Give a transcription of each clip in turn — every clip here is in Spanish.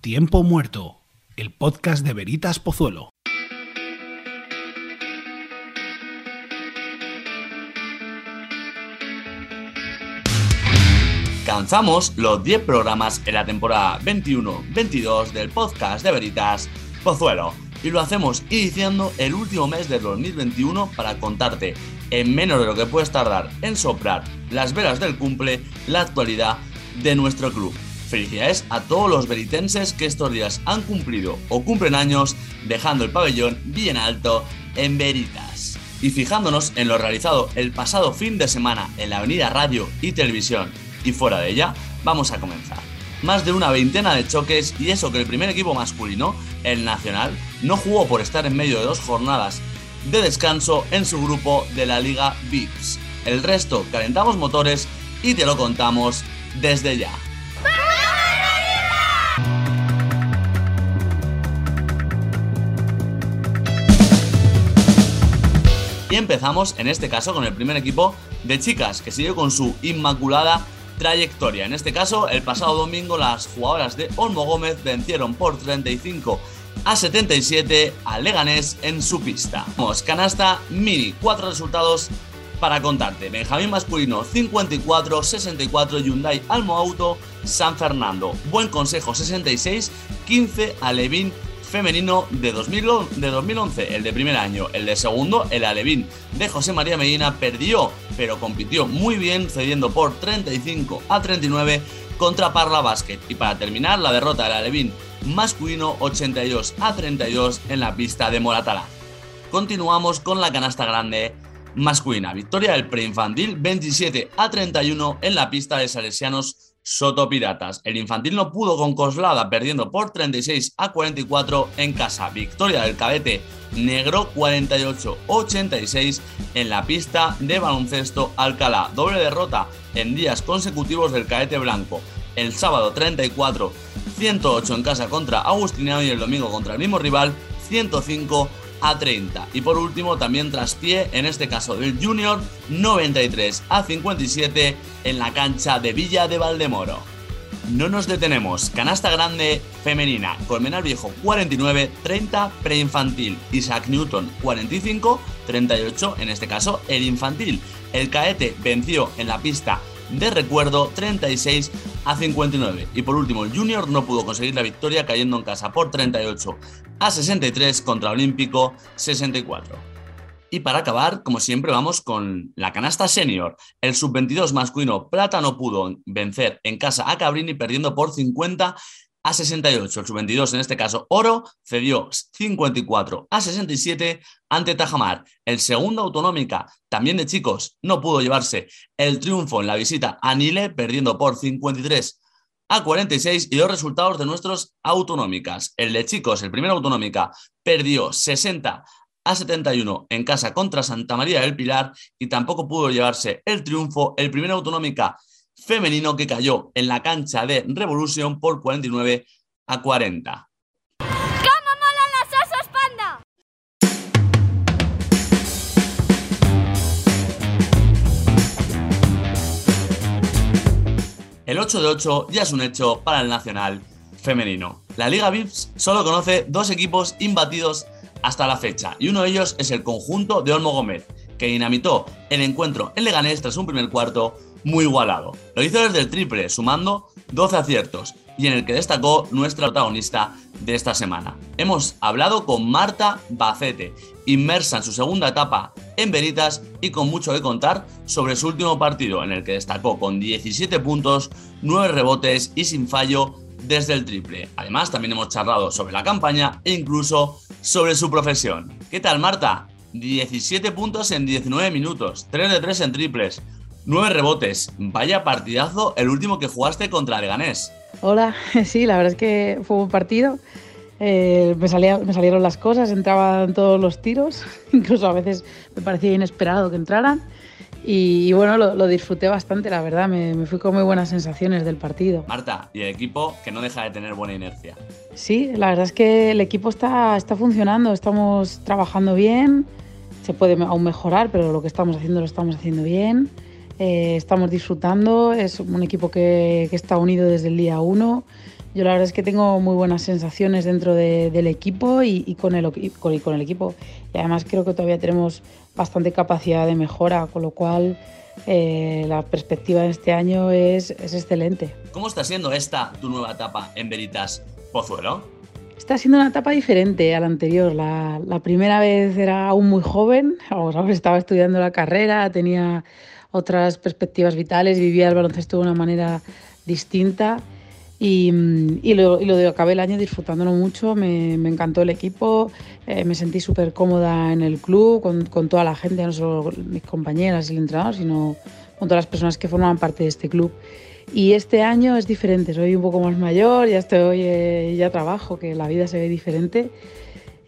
Tiempo Muerto, el podcast de Veritas Pozuelo. Lanzamos los 10 programas en la temporada 21-22 del podcast de Veritas Pozuelo. Y lo hacemos iniciando el último mes del 2021 para contarte en menos de lo que puedes tardar en soplar las velas del cumple la actualidad de nuestro club. Felicidades a todos los veritenses que estos días han cumplido o cumplen años dejando el pabellón bien alto en Veritas. Y fijándonos en lo realizado el pasado fin de semana en la Avenida Radio y Televisión y fuera de ella, vamos a comenzar. Más de una veintena de choques y eso que el primer equipo masculino, el Nacional, no jugó por estar en medio de dos jornadas de descanso en su grupo de la Liga VIPS. El resto calentamos motores y te lo contamos desde ya. Empezamos en este caso con el primer equipo de chicas que sigue con su inmaculada trayectoria. En este caso, el pasado domingo las jugadoras de Olmo Gómez vencieron por 35 a 77 a Leganés en su pista. Vamos, canasta mini, cuatro resultados para contarte. Benjamín masculino 54, 64 Hyundai Almo Auto San Fernando. Buen consejo 66, 15 Alevín femenino de, 2011, el de primer año. El de segundo, el Alevín de José María Medina, perdió, pero compitió muy bien, cediendo por 35 a 39 contra Parla Basket. Y para terminar, la derrota del Alevín masculino 82 a 32 en la pista de Moratalá. Continuamos con la canasta grande masculina. Victoria del preinfantil 27 a 31 en la pista de Salesianos Soto Piratas. El infantil no pudo con Coslada, perdiendo por 36 a 44 en casa. Victoria del cadete negro 48-86 en la pista de baloncesto Alcalá. Doble derrota en días consecutivos del cadete blanco. El sábado 34 108 en casa contra Agustiniano y el domingo contra el mismo rival 105 a 30. Y por último, también traspié, en este caso del Junior, 93 a 57 en la cancha de Villa de Valdemoro. No nos detenemos. Canasta grande femenina. Colmenar Viejo 49, 30 preinfantil. Isaac Newton 45, 38 en este caso el infantil. El Caete venció en la pista de recuerdo 36 a 59. Y por último, el Junior no pudo conseguir la victoria cayendo en casa por 38 a 63 contra Olímpico 64. Y para acabar, como siempre, vamos con la canasta senior. El sub-22 masculino Plata no pudo vencer en casa a Cabrini perdiendo por 50 a 68. El sub-22, en este caso Oro, cedió 54 a 67 ante Tajamar. El segundo autonómica, también de chicos, no pudo llevarse el triunfo en la visita a Nile, perdiendo por 53 a 46 y los resultados de nuestros autonómicas. El de chicos, el primer autonómica, perdió 60 a 71 en casa contra Santa María del Pilar y tampoco pudo llevarse el triunfo el primer autonómica femenino que cayó en la cancha de Revolution por 49 a 40. El 8 de 8 ya es un hecho para el Nacional femenino. La Liga VIPS solo conoce dos equipos imbatidos hasta la fecha y uno de ellos es el conjunto de Olmo Gómez, que dinamitó el encuentro en Leganés tras un primer cuarto muy igualado. Lo hizo desde el triple, sumando 12 aciertos, y en el que destacó nuestra protagonista de esta semana. Hemos hablado con Marta Bacete, inmersa en su segunda etapa en Veritas y con mucho que contar sobre su último partido, en el que destacó con 17 puntos, 9 rebotes y sin fallo desde el triple. Además, también hemos charlado sobre la campaña e incluso sobre su profesión. ¿Qué tal, Marta? 17 puntos en 19 minutos, 3 de 3 en triples, 9 rebotes. Vaya partidazo el último que jugaste contra Leganés. Hola, sí, la verdad es que fue un partido. Eh, me, me salieron las cosas, entraban todos los tiros, incluso a veces me parecía inesperado que entraran. Y, bueno, lo, disfruté bastante, la verdad, me, me, fui con muy buenas sensaciones del partido. Marta, y el equipo que no deja de tener buena inercia. Sí, la verdad es que el equipo está, está funcionando, estamos trabajando bien, se puede aún mejorar, pero lo que estamos haciendo lo estamos haciendo bien. Eh, estamos disfrutando, es un equipo que, que, está unido desde el día uno. Yo la verdad es que tengo muy buenas sensaciones dentro de, del equipo y, y, con el, con, con el equipo. Y además creo que todavía tenemos bastante capacidad de mejora, con lo cual eh, la perspectiva de este año es, es, excelente. ¿Cómo está siendo esta tu nueva etapa en Veritas Pozuelo? Está siendo una etapa diferente a la anterior. La, la primera vez era aún muy joven, vamos, estaba estudiando la carrera, tenía otras perspectivas vitales, vivía el baloncesto de una manera distinta y, y, lo, y lo acabé el año disfrutándolo mucho, me, me encantó el equipo, eh, me sentí súper cómoda en el club, con, con, toda la gente, no solo mis compañeras y el entrenador, sino con todas las personas que formaban parte de este club. Y este año es diferente, soy un poco más mayor, ya estoy, eh, ya trabajo, que la vida se ve diferente.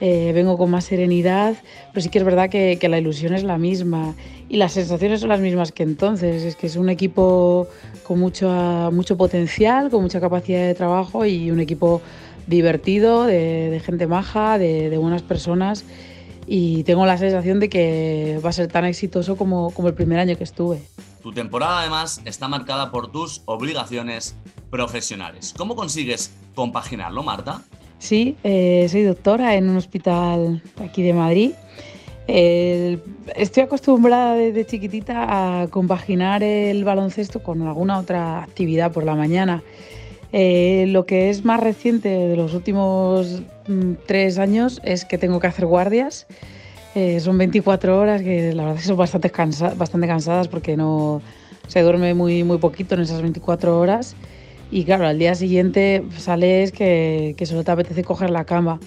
Eh, vengo con más serenidad, pero sí que es verdad que, que, la ilusión es la misma y las sensaciones son las mismas que entonces. Es que es un equipo con mucho, mucho potencial, con mucha capacidad de trabajo y un equipo divertido, de, de gente maja, de, de, buenas personas. Y tengo la sensación de que va a ser tan exitoso como, como el primer año que estuve. Tu temporada además está marcada por tus obligaciones profesionales. ¿Cómo consigues compaginarlo, Marta? Sí, eh, soy doctora en un hospital aquí de Madrid. Estoy acostumbrada desde chiquitita a compaginar el baloncesto con alguna otra actividad por la mañana. Eh, lo que es más reciente de los últimos mm, tres años es que tengo que hacer guardias. Eh, son 24 horas que la verdad son bastante, cansa bastante cansadas porque no se duerme muy, muy poquito en esas 24 horas. Y claro, al día siguiente sales que, que solo te apetece coger la cama.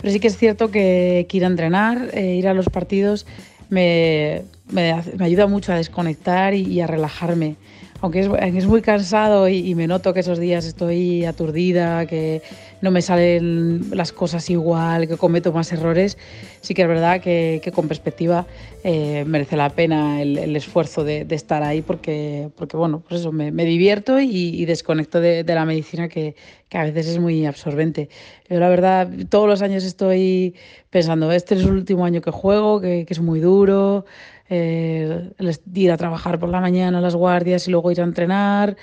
Pero sí que es cierto que, ir a entrenar, eh, ir a los partidos, me, me, ayuda mucho a desconectar y a relajarme. Aunque es, es muy cansado y, y, me noto que esos días estoy aturdida, que no me salen las cosas igual, que cometo más errores, sí que es verdad que, que con perspectiva eh, merece la pena el, el esfuerzo de, de, estar ahí porque, porque bueno, pues eso, me, me divierto y, y, desconecto de, de la medicina que, que, a veces es muy absorbente. Yo la verdad, todos los años estoy pensando, este es el último año que juego, que, que es muy duro, eh, ir a trabajar por la mañana, las guardias y luego ir a entrenar.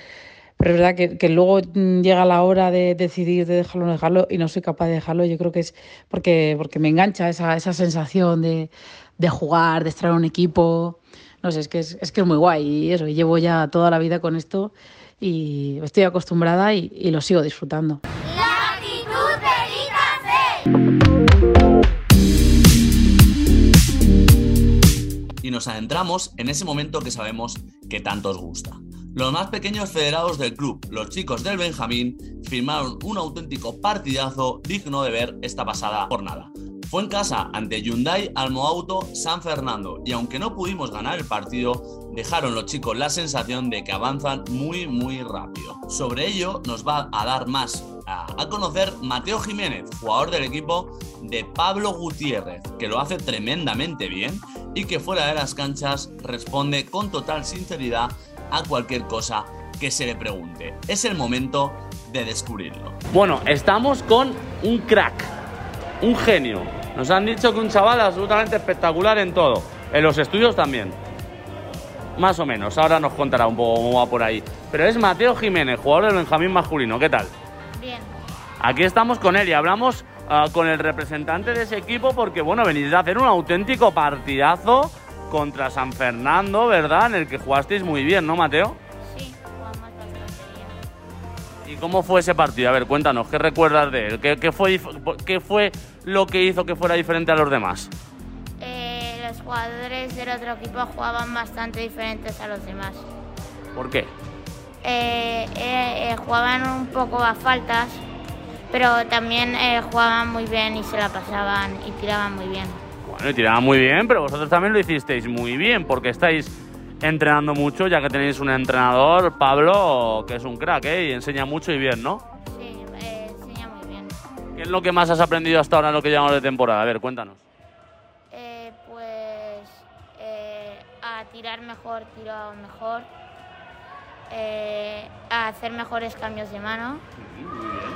Pero es verdad que, que, luego llega la hora de decidir de dejarlo o no dejarlo y no soy capaz de dejarlo. Yo creo que es porque, porque me engancha esa, esa sensación de, de jugar, de estar en un equipo. No sé, es que es, es que es muy guay y eso, y llevo ya toda la vida con esto y estoy acostumbrada y, y lo sigo disfrutando. Nos adentramos en ese momento que sabemos que tanto os gusta. Los más pequeños federados del club, los chicos del Benjamín, firmaron un auténtico partidazo digno de ver esta pasada jornada. Fue en casa ante Hyundai Almoauto San Fernando y aunque no pudimos ganar el partido, dejaron los chicos la sensación de que avanzan muy muy rápido. Sobre ello nos va a dar más a, conocer Mateo Jiménez, jugador del equipo de Pablo Gutiérrez, que lo hace tremendamente bien y que fuera de las canchas responde con total sinceridad a cualquier cosa que se le pregunte. Es el momento de descubrirlo. Bueno, estamos con un crack, un genio. Nos han dicho que un chaval absolutamente espectacular en todo. En los estudios también. Más o menos. Ahora nos contará un poco cómo va por ahí. Pero es Mateo Jiménez, jugador del Benjamín masculino. ¿Qué tal? Bien. Aquí estamos con él y hablamos uh, con el representante de ese equipo porque, bueno, venís de hacer un auténtico partidazo contra San Fernando, ¿verdad? En el que jugasteis muy bien, ¿no, Mateo? Sí, jugamos bastante bien. ¿Y cómo fue ese partido? A ver, cuéntanos, ¿qué recuerdas de él? ¿Qué, qué, fue, qué fue lo que hizo que fuera diferente a los demás? Eh, los jugadores del otro equipo jugaban bastante diferentes a los demás. ¿Por qué? Eh, eh, jugaban un poco a faltas, pero también eh, jugaban muy bien y se la pasaban y tiraban muy bien. Bueno, y tiraban muy bien, pero vosotros también lo hicisteis muy bien, porque estáis entrenando mucho, ya que tenéis un entrenador, Pablo, que es un crack, ¿eh? Y enseña mucho y bien, ¿no? Sí, eh, enseña muy bien. ¿Qué es lo que más has aprendido hasta ahora en lo que llevamos de temporada? A ver, cuéntanos. Eh, pues eh, a tirar mejor, tiro mejor, eh, a hacer mejores cambios de mano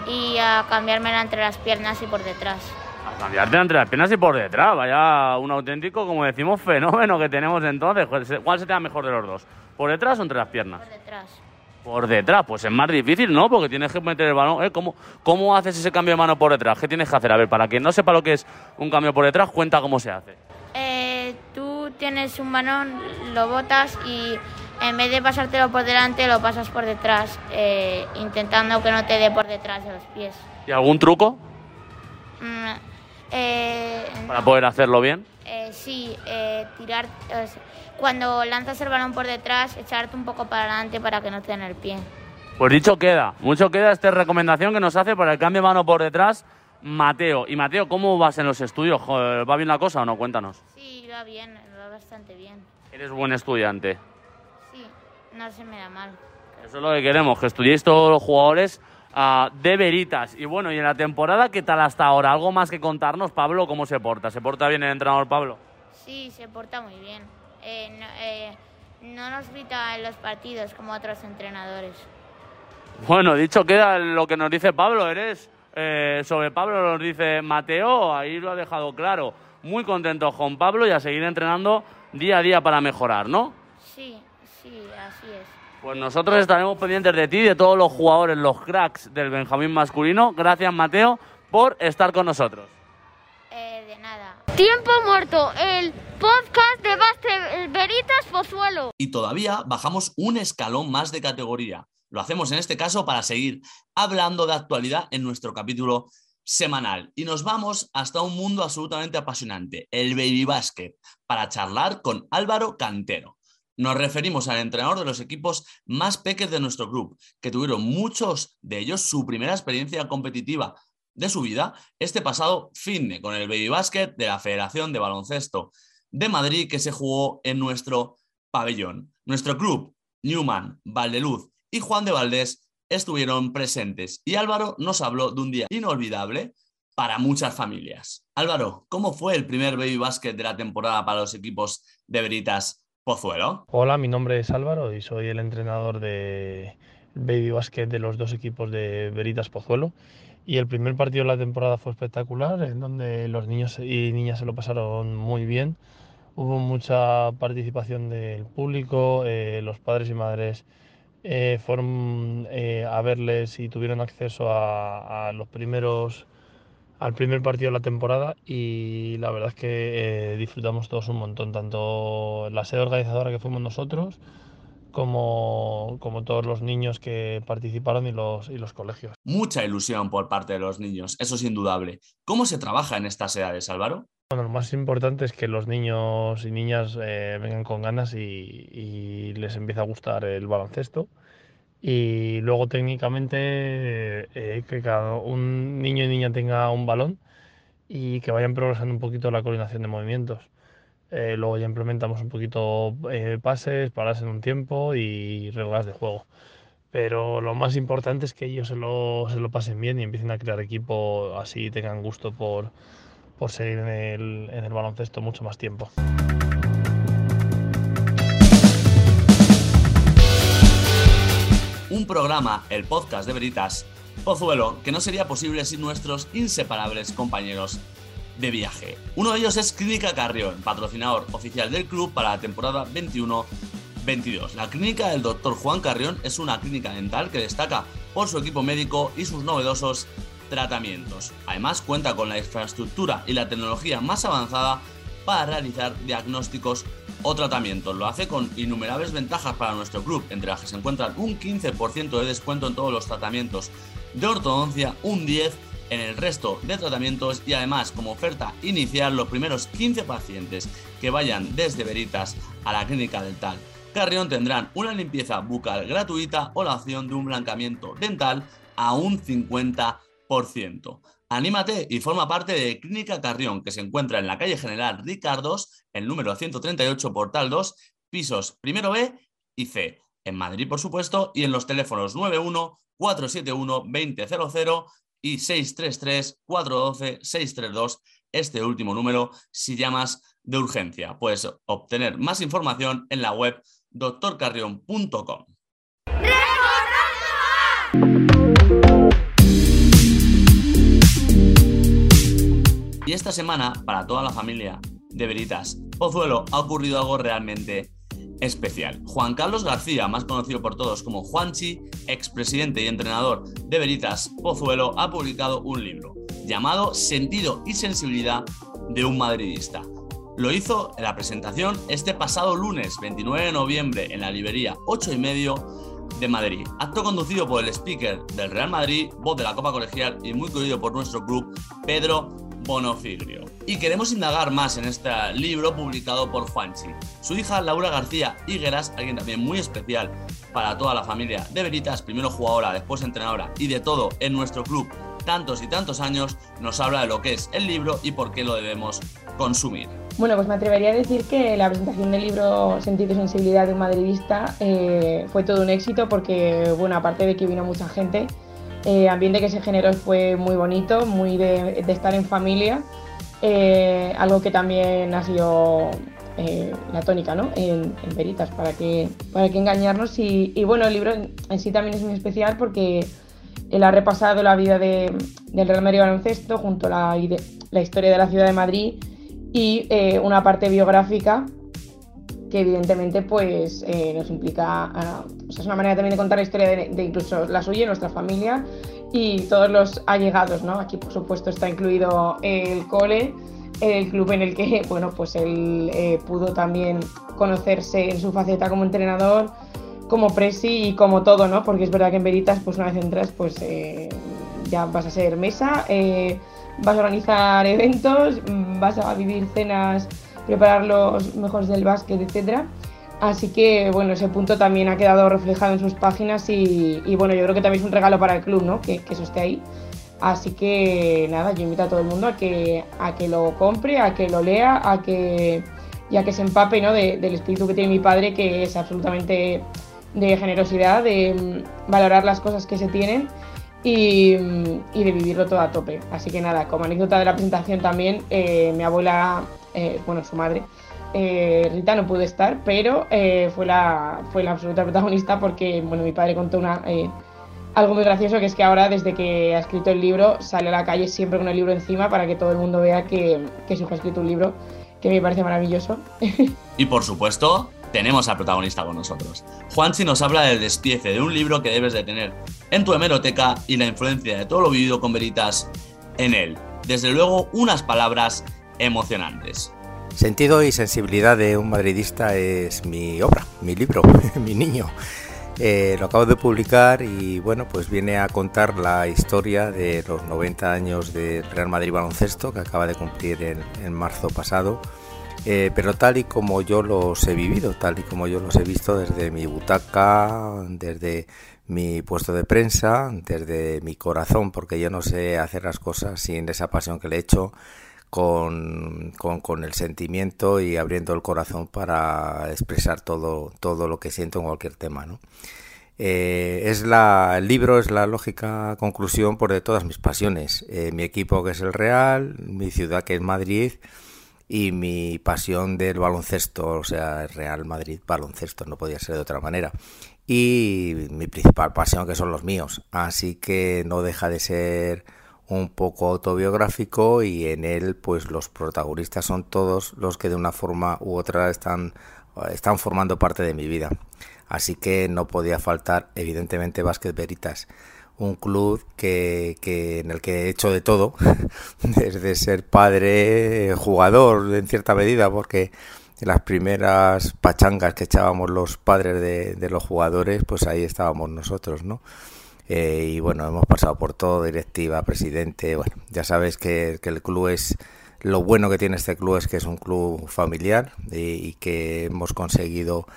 y a cambiármela entre las piernas y por detrás. A cambiarte entre las piernas y por detrás. Vaya un auténtico, como decimos, fenómeno que tenemos entonces. ¿Cuál se te da mejor de los dos? ¿Por detrás o entre las piernas? por detrás. Por detrás, pues es más difícil, ¿no? Porque tienes que meter el balón. ¿eh? ¿Cómo, ¿Cómo haces ese cambio de mano por detrás? ¿Qué tienes que hacer? A ver, para quien no sepa lo que es un cambio por detrás, cuenta cómo se hace. Eh, tú tienes un balón, lo botas y en vez de pasártelo por delante, lo pasas por detrás, eh, intentando que no te dé por detrás de los pies. ¿Y algún truco Mm, eh, para poder hacerlo bien? eh, sí, eh, tirar. cuando lanzas el balón por detrás, echarte un poco para adelante para que no te den el pie. Pues dicho queda, mucho queda esta recomendación que nos hace para el cambio de mano por detrás, Mateo. Y Mateo, ¿cómo vas en los estudios? ¿Va bien la cosa o no? Cuéntanos. Sí, va bien, va bastante bien. Eres buen estudiante. No se me da mal. Eso es lo que queremos, que estudiéis todos los jugadores ah, de veritas. Y bueno, y en la temporada, ¿qué tal hasta ahora? ¿Algo más que contarnos, Pablo? ¿Cómo se porta? ¿Se porta bien el entrenador Pablo? Sí, se porta muy bien. Eh, no, eh, no nos grita en los partidos como otros entrenadores. Bueno, dicho queda lo que nos dice Pablo, eres eh, sobre Pablo nos dice Mateo, ahí lo ha dejado claro. Muy contento con Pablo y a seguir entrenando día a día para mejorar, ¿no? Sí, sí, así es. Pues nosotros estaremos pendientes de ti, y de todos los jugadores, los cracks del Benjamín masculino. Gracias, Mateo, por estar con nosotros. Eh, de nada. Tiempo muerto, el podcast de Baste Veritas Pozuelo. y todavía bajamos un escalón más de categoría. Lo hacemos en este caso para seguir hablando de actualidad en nuestro capítulo semanal. Y nos vamos hasta un mundo absolutamente apasionante, el baby basket, para charlar con Álvaro Cantero. Nos referimos al entrenador de los equipos más peques de nuestro club, que tuvieron muchos de ellos su primera experiencia competitiva de su vida este pasado fin con el baby basket de la Federación de Baloncesto de Madrid que se jugó en nuestro pabellón. Nuestro club, Newman, Valdeluz y Juan de Valdés estuvieron presentes y Álvaro nos habló de un día inolvidable para muchas familias. Álvaro, ¿cómo fue el primer baby basket de la temporada para los equipos de Veritas Pozuelo? Hola, mi nombre es Álvaro y soy el entrenador de Baby Basket de los dos equipos de Veritas Pozuelo. Y el primer partido de la temporada fue espectacular, en donde los niños y niñas se lo pasaron muy bien. Hubo mucha participación del público, eh, los padres y madres eh, fueron eh, a verles y tuvieron acceso a, a los primeros al primer partido de la temporada y la verdad es que eh, disfrutamos todos un montón, tanto la sede organizadora que fuimos nosotros como, como todos los niños que participaron y los, y los colegios. Mucha ilusión por parte de los niños, eso es indudable. ¿Cómo se trabaja en estas edades, Álvaro? Bueno, lo más importante es que los niños y niñas eh, vengan con ganas y, y les empiece a gustar el baloncesto. Y luego técnicamente eh, que cada un niño y niña tenga un balón y que vayan progresando un poquito la coordinación de movimientos. Eh, luego ya implementamos un poquito eh, pases, paradas en un tiempo y reglas de juego. Pero lo más importante es que ellos se lo, se lo pasen bien y empiecen a crear equipo, así tengan gusto por, por seguir en el, en el baloncesto mucho más tiempo. Un programa, el podcast de Veritas Pozuelo, que no sería posible sin nuestros inseparables compañeros de viaje. Uno de ellos es Clínica Carrión, patrocinador oficial del club para la temporada 21-22. La clínica del Dr. Juan Carrión es una clínica dental que destaca por su equipo médico y sus novedosos tratamientos. Además cuenta con la infraestructura y la tecnología más avanzada para realizar diagnósticos o tratamientos. Lo hace con innumerables ventajas para nuestro club, entre las que se encuentran un 15% de descuento en todos los tratamientos de ortodoncia, un 10% en el resto de tratamientos y además como oferta inicial los primeros 15 pacientes que vayan desde Veritas a la clínica dental Carrión tendrán una limpieza bucal gratuita o la opción de un blancamiento dental a un 50%. Anímate y forma parte de Clínica Carrión, que se encuentra en la calle General Ricardos, el número 138, Portal 2, pisos primero B y C, en Madrid, por supuesto, y en los teléfonos 91 471 2000 y 633-412-632, este último número, si llamas de urgencia. Puedes obtener más información en la web doctorcarrion.com. Y esta semana, para toda la familia de Veritas Pozuelo, ha ocurrido algo realmente especial. Juan Carlos García, más conocido por todos como Juanchi, expresidente y entrenador de Veritas Pozuelo, ha publicado un libro llamado Sentido y sensibilidad de un madridista. Lo hizo en la presentación este pasado lunes 29 de noviembre en la librería 8 y medio de Madrid. Acto conducido por el speaker del Real Madrid, voz de la Copa Colegial y muy querido por nuestro club, Pedro Bonofigrio. Y queremos indagar más en este libro publicado por Juanchi. Su hija Laura García Higueras, alguien también muy especial para toda la familia de Veritas, primero jugadora, después entrenadora y de todo en nuestro club tantos y tantos años, nos habla de lo que es el libro y por qué lo debemos consumir. Bueno, pues me atrevería a decir que la presentación del libro Sentido y Sensibilidad de un madridista eh, fue todo un éxito porque, bueno, aparte de que vino mucha gente, eh, ambiente que se generó fue muy bonito, muy de, estar en familia, eh, algo que también ha sido la tónica ¿no? en, Veritas, para que, para que engañarnos. Y, bueno, el libro en sí también es muy especial porque él ha repasado la vida de, del Real Madrid Baloncesto junto a la, la, historia de la ciudad de Madrid y eh, una parte biográfica que evidentemente pues eh, nos implica, o sea, es una manera también de contar la historia de, incluso la suya, nuestra familia y todos los allegados, ¿no? Aquí por supuesto está incluido el cole, el club en el que, bueno, pues él eh, pudo también conocerse en su faceta como entrenador, como presi y como todo, ¿no? Porque es verdad que en Veritas, pues una vez entras, pues eh, ya vas a ser mesa, eh, vas a organizar eventos, vas a vivir cenas, preparar los mejores del básquet, etcétera. Así que, bueno, ese punto también ha quedado reflejado en sus páginas y, bueno, yo creo que también es un regalo para el club, ¿no? Que, eso esté ahí. Así que, nada, yo invito a todo el mundo a que, a que lo compre, a que lo lea, a que, y a que se empape, ¿no? del espíritu que tiene mi padre, que es absolutamente de generosidad, de mm, valorar las cosas que se tienen y, mm, y, de vivirlo todo a tope. Así que nada, como anécdota de la presentación también, eh, mi abuela, eh, bueno, su madre, eh, Rita no pudo estar, pero fue, la, fue la absoluta protagonista porque, bueno, mi padre contó una, algo muy gracioso, que es que ahora, desde que ha escrito el libro, sale a la calle siempre con el libro encima para que todo el mundo vea que, que su hijo ha escrito un libro que me parece maravilloso. Y por supuesto, tenemos al protagonista con nosotros. Juanchi nos habla del despiece de un libro que debes de tener en tu hemeroteca y la influencia de todo lo vivido con Veritas en él. Desde luego, unas palabras emocionantes. Sentido y sensibilidad de un madridista es mi obra, mi libro, mi niño. Eh, lo acabo de publicar y bueno, pues viene a contar la historia de los 90 años de Real Madrid Baloncesto que acaba de cumplir en marzo pasado eh, pero tal y como yo los he vivido, tal y como yo los he visto desde mi butaca, desde mi puesto de prensa, desde mi corazón, porque yo no sé hacer las cosas sin esa pasión que le he hecho, con, con, el sentimiento y abriendo el corazón para expresar todo, todo lo que siento en cualquier tema. ¿no? Eh, es la, el libro es la lógica conclusión por de todas mis pasiones. Eh, mi equipo que es el Real, mi ciudad que es Madrid, y mi pasión del baloncesto, o sea, Real Madrid baloncesto, no podía ser de otra manera. Y mi principal pasión que son los míos. Así que no deja de ser un poco autobiográfico y en él pues los protagonistas son todos los que de una forma u otra están, están formando parte de mi vida. Así que no podía faltar evidentemente Vázquez Veritas un club que, que, en el que he hecho de todo, desde ser padre, jugador en cierta medida, porque las primeras pachangas que echábamos los padres de, de los jugadores, pues ahí estábamos nosotros, ¿no? Eh, y bueno, hemos pasado por todo, directiva, presidente, bueno, ya sabes que, que, el club es, lo bueno que tiene este club es que es un club familiar y que hemos conseguido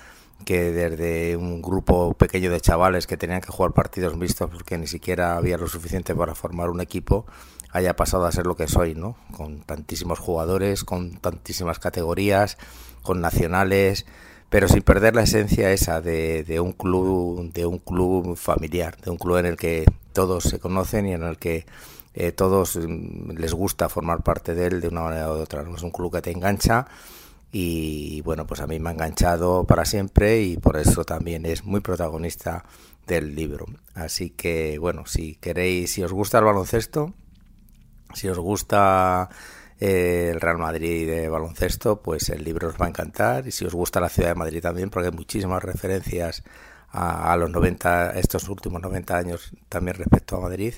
que desde un grupo pequeño de chavales que tenían que jugar partidos mixtos porque ni siquiera había lo suficiente para formar un equipo, haya pasado a ser lo que soy, ¿no? Con tantísimos jugadores, con tantísimas categorías, con nacionales, pero sin perder la esencia esa de, de un club, de un club familiar, de un club en el que todos se conocen y en el que eh, todos mm, les gusta formar parte de él de una manera u otra. Es un club que te engancha y bueno, pues a mí me ha enganchado para siempre y por eso también es muy protagonista del libro. Así que bueno, si queréis, si os gusta el baloncesto, si os gusta eh, el Real Madrid de baloncesto, pues el libro os va a encantar. Y si os gusta la ciudad de Madrid también, porque hay muchísimas referencias a, los 90, estos últimos 90 años también respecto a Madrid.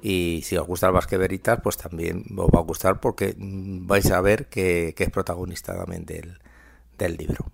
Y si os gusta el Basque Veritas, pues también os va a gustar porque mm, vais a ver que, es protagonista también del, del libro.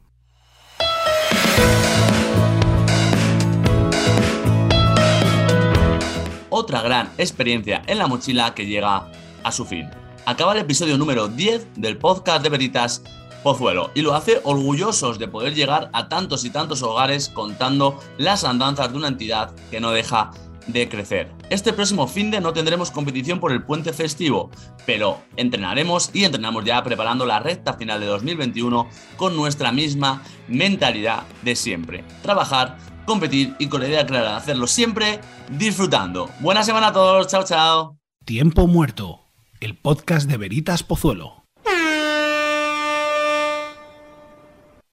Otra gran experiencia en la mochila que llega a su fin. Acaba el episodio número 10 del podcast de Veritas Pozuelo y lo hace orgullosos de poder llegar a tantos y tantos hogares contando las andanzas de una entidad que no deja de crecer. Este próximo fin de no tendremos competición por el puente festivo, pero entrenaremos y entrenamos ya preparando la recta final de 2021 con nuestra misma mentalidad de siempre. Trabajar, competir y con la idea clara de hacerlo siempre disfrutando. Buena semana a todos, chao chao. Tiempo muerto, el podcast de Veritas Pozuelo.